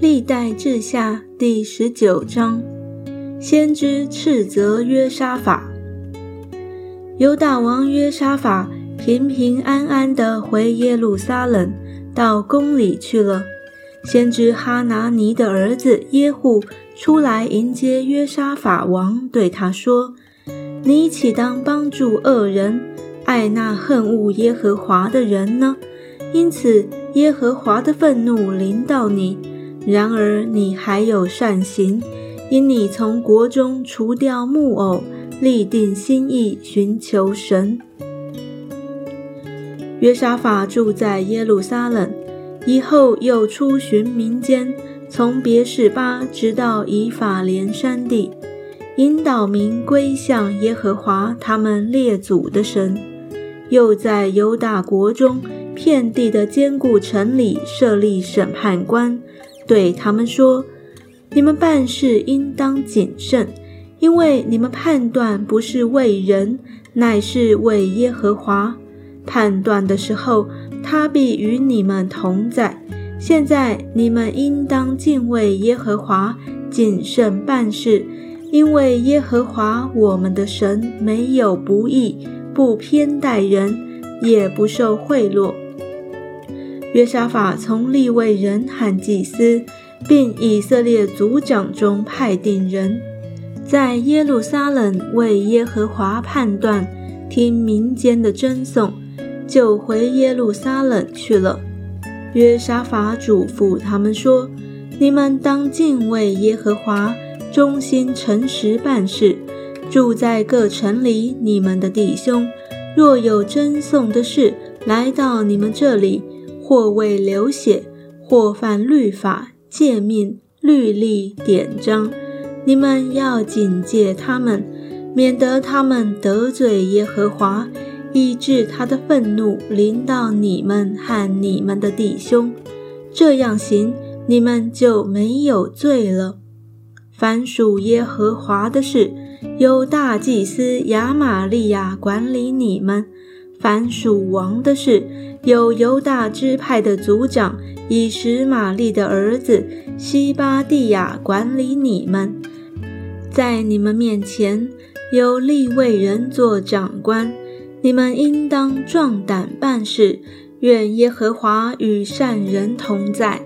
历代志下第十九章，先知斥责约沙法。犹大王约沙法平平安安地回耶路撒冷，到宫里去了。先知哈拿尼的儿子耶户出来迎接约沙法王，对他说：“你岂当帮助恶人，爱那恨恶耶和华的人呢？因此耶和华的愤怒临到你。”然而你还有善行，因你从国中除掉木偶，立定心意寻求神。约沙法住在耶路撒冷，以后又出巡民间，从别是巴直到以法莲山地，引导民归向耶和华他们列祖的神。又在犹大国中遍地的坚固城里设立审判官。对他们说：“你们办事应当谨慎，因为你们判断不是为人，乃是为耶和华。判断的时候，他必与你们同在。现在你们应当敬畏耶和华，谨慎办事，因为耶和华我们的神没有不义，不偏待人，也不受贿赂。”约沙法从立位人和祭司，并以色列族长中派定人，在耶路撒冷为耶和华判断，听民间的争讼，就回耶路撒冷去了。约沙法嘱咐他们说：“你们当敬畏耶和华，忠心诚实办事。住在各城里，你们的弟兄若有争讼的事来到你们这里。”或为流血，或犯律法、诫命、律例、典章，你们要警戒他们，免得他们得罪耶和华，以致他的愤怒临到你们和你们的弟兄。这样行，你们就没有罪了。凡属耶和华的事，由大祭司亚玛利亚管理你们；凡属王的事，有犹大支派的族长以实玛利的儿子西巴蒂亚管理你们，在你们面前有立位人做长官，你们应当壮胆办事。愿耶和华与善人同在。